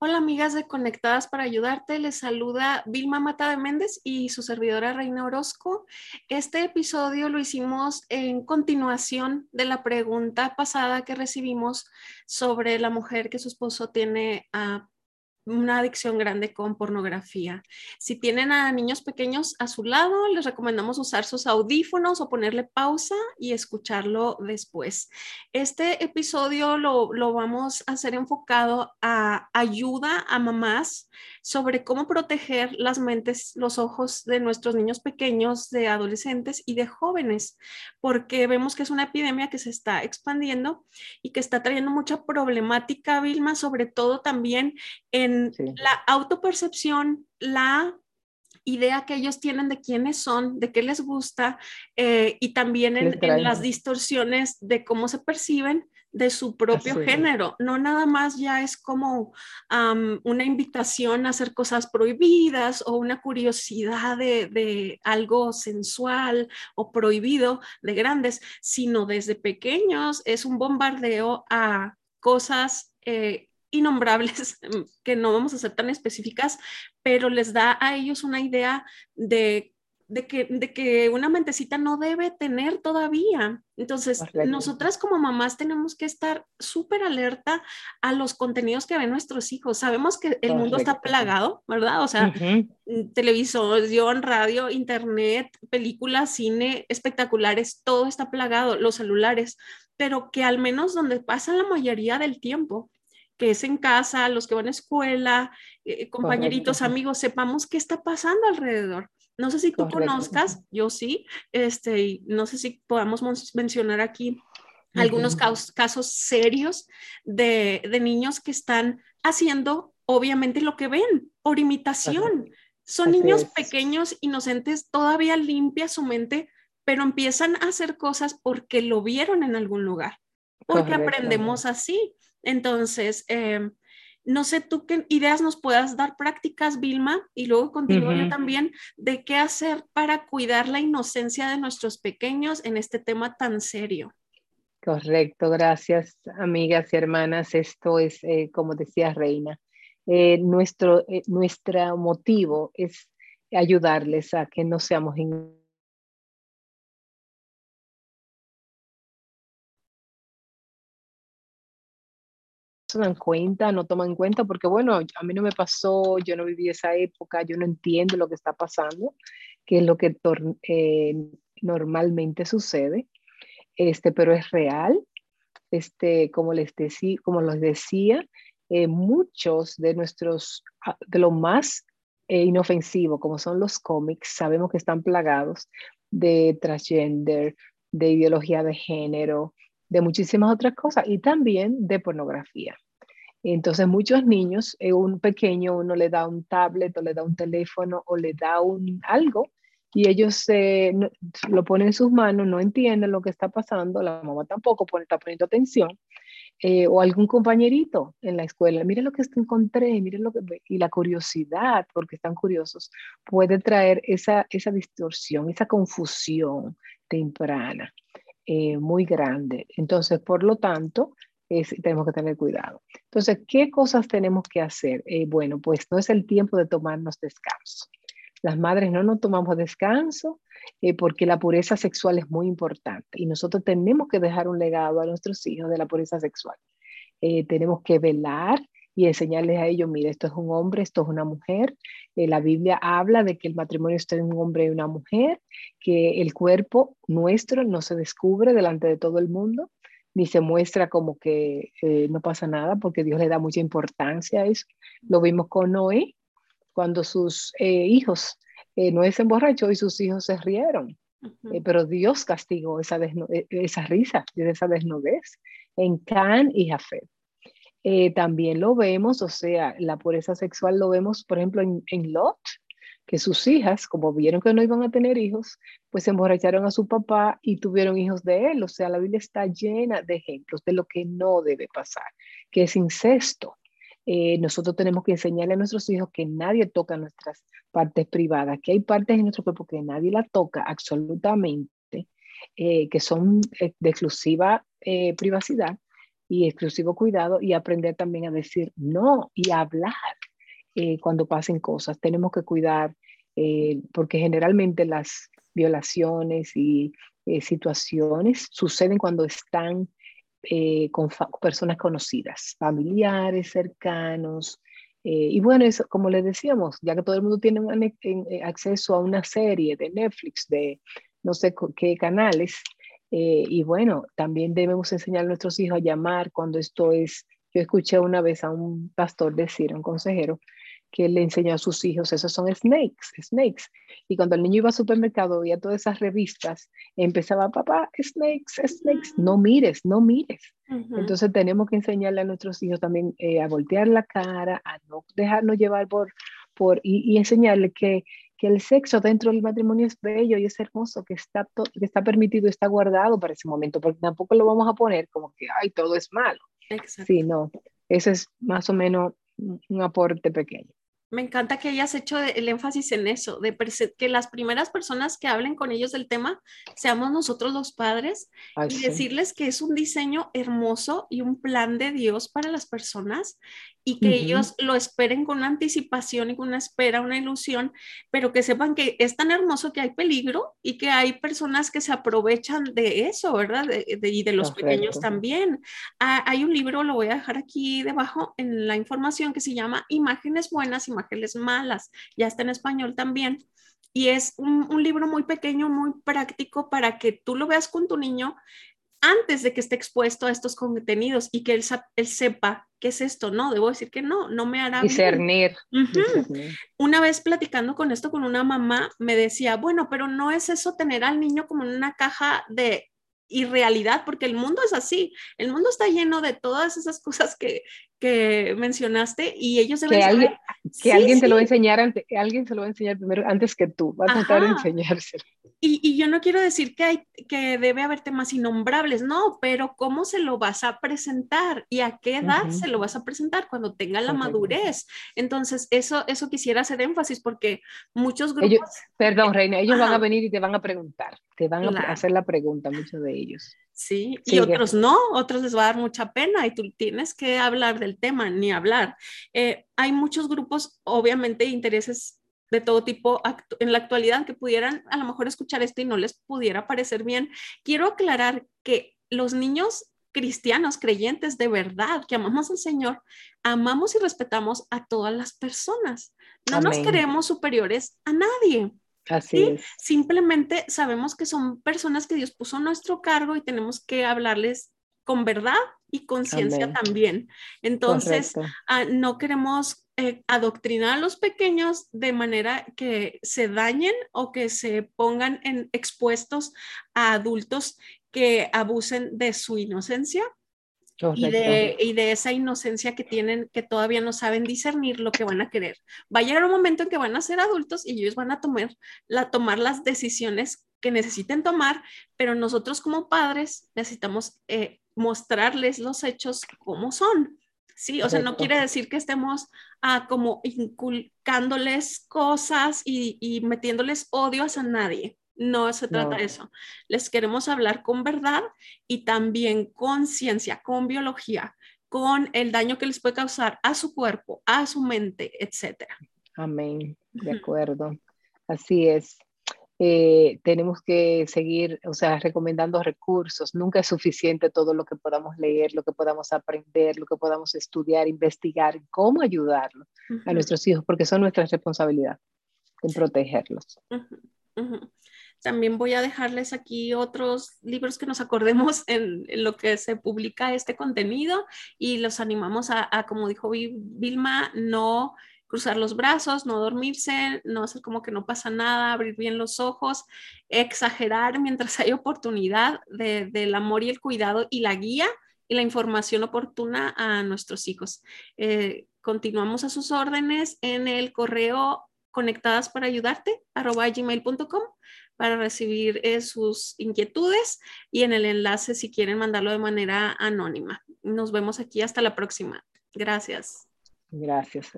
Hola amigas de Conectadas para Ayudarte, les saluda Vilma Mata de Méndez y su servidora Reina Orozco. Este episodio lo hicimos en continuación de la pregunta pasada que recibimos sobre la mujer que su esposo tiene a una adicción grande con pornografía. Si tienen a niños pequeños a su lado, les recomendamos usar sus audífonos o ponerle pausa y escucharlo después. Este episodio lo, lo vamos a hacer enfocado a ayuda a mamás sobre cómo proteger las mentes, los ojos de nuestros niños pequeños, de adolescentes y de jóvenes, porque vemos que es una epidemia que se está expandiendo y que está trayendo mucha problemática, Vilma, sobre todo también en la autopercepción, la idea que ellos tienen de quiénes son, de qué les gusta eh, y también en, las distorsiones de cómo se perciben de su propio género. No nada más ya es como una invitación a hacer cosas prohibidas o una curiosidad de, algo sensual o prohibido de grandes, sino desde pequeños es un bombardeo a cosas eh, innombrables que no vamos a ser tan específicas, pero les da a ellos una idea de, de, que, de que una mentecita no debe tener todavía. Entonces, nosotras como mamás tenemos que estar súper alerta a los contenidos que ven nuestros hijos. Sabemos que el mundo está plagado, ¿verdad? O sea, mm, televisión, radio, internet, películas, cine, espectaculares, todo está plagado, los celulares, pero que al menos donde pasan la mayoría del tiempo, que es en casa, los que van a escuela, eh, compañeritos, amigos, sepamos qué está pasando alrededor. No sé si tú conozcas, yo sí, este, no sé si podamos mencionar aquí algunos casos, serios de, niños que están haciendo, obviamente, lo que ven por imitación. Son niños pequeños, inocentes, todavía limpia su mente, pero empiezan a hacer cosas porque lo vieron en algún lugar, porque aprendemos así. Entonces, em, no sé tú qué ideas nos puedas dar prácticas, Vilma, y luego continúo yo también, de qué hacer para cuidar la inocencia de nuestros pequeños en este tema tan serio. Correcto, gracias amigas y hermanas. Esto es, eh, como decía Reina, eh, nuestro, eh, nuestro motivo es ayudarles a que no seamos se dan cuenta, no toman cuenta, porque bueno, a mí no me pasó, yo no viví esa época, yo no entiendo lo que está pasando, que es lo que eh, normalmente sucede, este, pero es real. Este, como les decía, como les decía, eh, muchos de nuestros, ah, de lo más eh, inofensivo, como son los cómics, sabemos que están plagados de transgender, de ideología de género, de muchísimas otras cosas y también de pornografía. Entonces muchos niños, eh, un pequeño, uno le da un tablet o le da un teléfono o le da un algo y ellos lo ponen en sus manos, no entienden lo que está pasando, la mamá tampoco pone, está poniendo atención, eh, o algún compañerito en la escuela, miren lo que encontré, miren lo que, y la curiosidad, porque están curiosos, puede traer esa, esa distorsión, esa confusión temprana. Eh, muy grande. Entonces, por lo tanto, tenemos que tener cuidado. Entonces, ¿qué cosas tenemos que hacer? Eh, bueno, pues no es el tiempo de tomarnos descanso. Las madres no nos tomamos descanso eh, porque la pureza sexual es muy importante y nosotros tenemos que dejar un legado a nuestros hijos de la pureza sexual. tenemos que velar y enseñarles a ellos, mira, esto es un hombre, esto es una mujer. Eh, la Biblia habla de que el matrimonio está en un hombre y una mujer, que el cuerpo nuestro no se descubre delante de todo el mundo, ni se muestra como que eh, no pasa nada, porque Dios le da mucha importancia a eso. Lo vimos con Noé, cuando sus eh, hijos, Noé se emborrachó y sus hijos se rieron. pero Dios castigó esa, esa risa, esa desnudez en Can y Jafet. Eh, también lo vemos, o sea, la pureza sexual lo vemos, por ejemplo, en, Lot, que sus hijas, como vieron que no iban a tener hijos, pues emborracharon a su papá y tuvieron hijos de él. O sea, la Biblia está llena de ejemplos de lo que no debe pasar, que es incesto. Eh, nosotros tenemos que enseñarle a nuestros hijos que nadie toca nuestras partes privadas, que hay partes en nuestro cuerpo que nadie la toca absolutamente, eh, que son de exclusiva privacidad y exclusivo cuidado y aprender también a decir no y a hablar eh, cuando pasen cosas. Tenemos que cuidar eh, porque generalmente las violaciones y eh, situaciones suceden cuando están con personas conocidas, familiares, cercanos. y bueno, eso, como les decíamos, ya que todo el mundo tiene acceso a una serie de Netflix, de no sé qué canales, eh, y bueno, también debemos enseñar a nuestros hijos a llamar cuando esto es. Yo escuché una vez a un pastor decir, un consejero, que le enseñó a sus hijos, esos son snakes, snakes. Y cuando el niño iba al supermercado, veía todas esas revistas, empezaba, papá, snakes, snakes, no mires, no mires. Entonces tenemos que enseñarle a nuestros hijos también eh, a voltear la cara, a no dejarnos llevar por, por y, y enseñarle que que el sexo dentro del matrimonio es bello y es hermoso, que está, que está permitido está guardado para ese momento, porque tampoco lo vamos a poner como que, ay, todo es malo. Exacto. Sí, no, ese es más o menos un aporte pequeño. Me encanta que hayas hecho el énfasis en eso, de que las primeras personas que hablen con ellos del tema seamos nosotros los padres y decirles que es un diseño hermoso y un plan de Dios para las personas y que ellos lo esperen con una anticipación y con una espera, una ilusión, pero que sepan que es tan hermoso que hay peligro y que hay personas que se aprovechan de eso, ¿verdad? y de los pequeños también. Ah, hay un libro, lo voy a dejar aquí debajo en la información, que se llama Imágenes Buenas, Imágenes Malas, ya está en español también. Y es un, un libro muy pequeño, muy práctico para que tú lo veas con tu niño antes de que esté expuesto a estos contenidos y que él, él, sepa qué es esto, no, debo decir que no, no me hará discernir. Una vez platicando con esto con una mamá, me decía, bueno, pero no es eso tener al niño como en una caja de irrealidad, porque el mundo es así, el mundo está lleno de todas esas cosas que, que mencionaste y ellos deben que alguien, que alguien te lo va a enseñar antes, que alguien se lo va a enseñar primero antes que tú, va a tratar de enseñárselo. Y, y, yo no quiero decir que, hay, que debe haber temas innombrables, no, pero ¿cómo se lo vas a presentar y a qué edad se lo vas a presentar cuando tenga la madurez? Entonces, eso, eso quisiera hacer énfasis porque muchos grupos... perdón, Reina, ellos van a venir y te van a preguntar, te van a hacer la pregunta, muchos de ellos. Sí, y otros no, otros les va a dar mucha pena y tú tienes que hablar del tema, ni hablar. Eh, hay muchos grupos, obviamente, intereses de todo tipo en la actualidad que pudieran a lo mejor escuchar esto y no les pudiera parecer bien. Quiero aclarar que los niños cristianos, creyentes de verdad, que amamos al Señor, amamos y respetamos a todas las personas. No nos creemos superiores a nadie. Así Simplemente sabemos que son personas que Dios puso a nuestro cargo y tenemos que hablarles con verdad y conciencia también. Entonces, ah, no queremos eh, adoctrinar a los pequeños de manera que se dañen o que se pongan en, expuestos a adultos que abusen de su inocencia y de, y de, esa inocencia que tienen, que todavía no saben discernir lo que van a querer. Va a llegar un momento en que van a ser adultos y ellos van a tomar, la, tomar las decisiones que necesiten tomar, pero nosotros como padres necesitamos eh, mostrarles los hechos como son. Sí, o sea, no quiere decir que estemos ah, como inculcándoles cosas y, y metiéndoles odios a nadie. No se trata de eso. Les queremos hablar con verdad y también con ciencia, con biología, con el daño que les puede causar a su cuerpo, a su mente, etc. Amén. De acuerdo. Así es. Eh, tenemos que seguir, o sea, recomendando recursos. Nunca es suficiente todo lo que podamos leer, lo que podamos aprender, lo que podamos estudiar, investigar, cómo ayudarlo a nuestros hijos, porque son nuestra responsabilidad en protegerlos. También voy a dejarles aquí otros libros que nos acordemos en, lo que se publica este contenido y los animamos a, como dijo Vilma, no cruzar los brazos, no dormirse, no hacer como que no pasa nada, abrir bien los ojos, exagerar mientras hay oportunidad del amor y el cuidado y la guía y la información oportuna a nuestros hijos. Eh, continuamos a sus órdenes en el correo conectadas para ayudarte arroba gmail.com para recibir eh, sus inquietudes y en el enlace si quieren mandarlo de manera anónima. Nos vemos aquí hasta la próxima. Gracias. Gracias.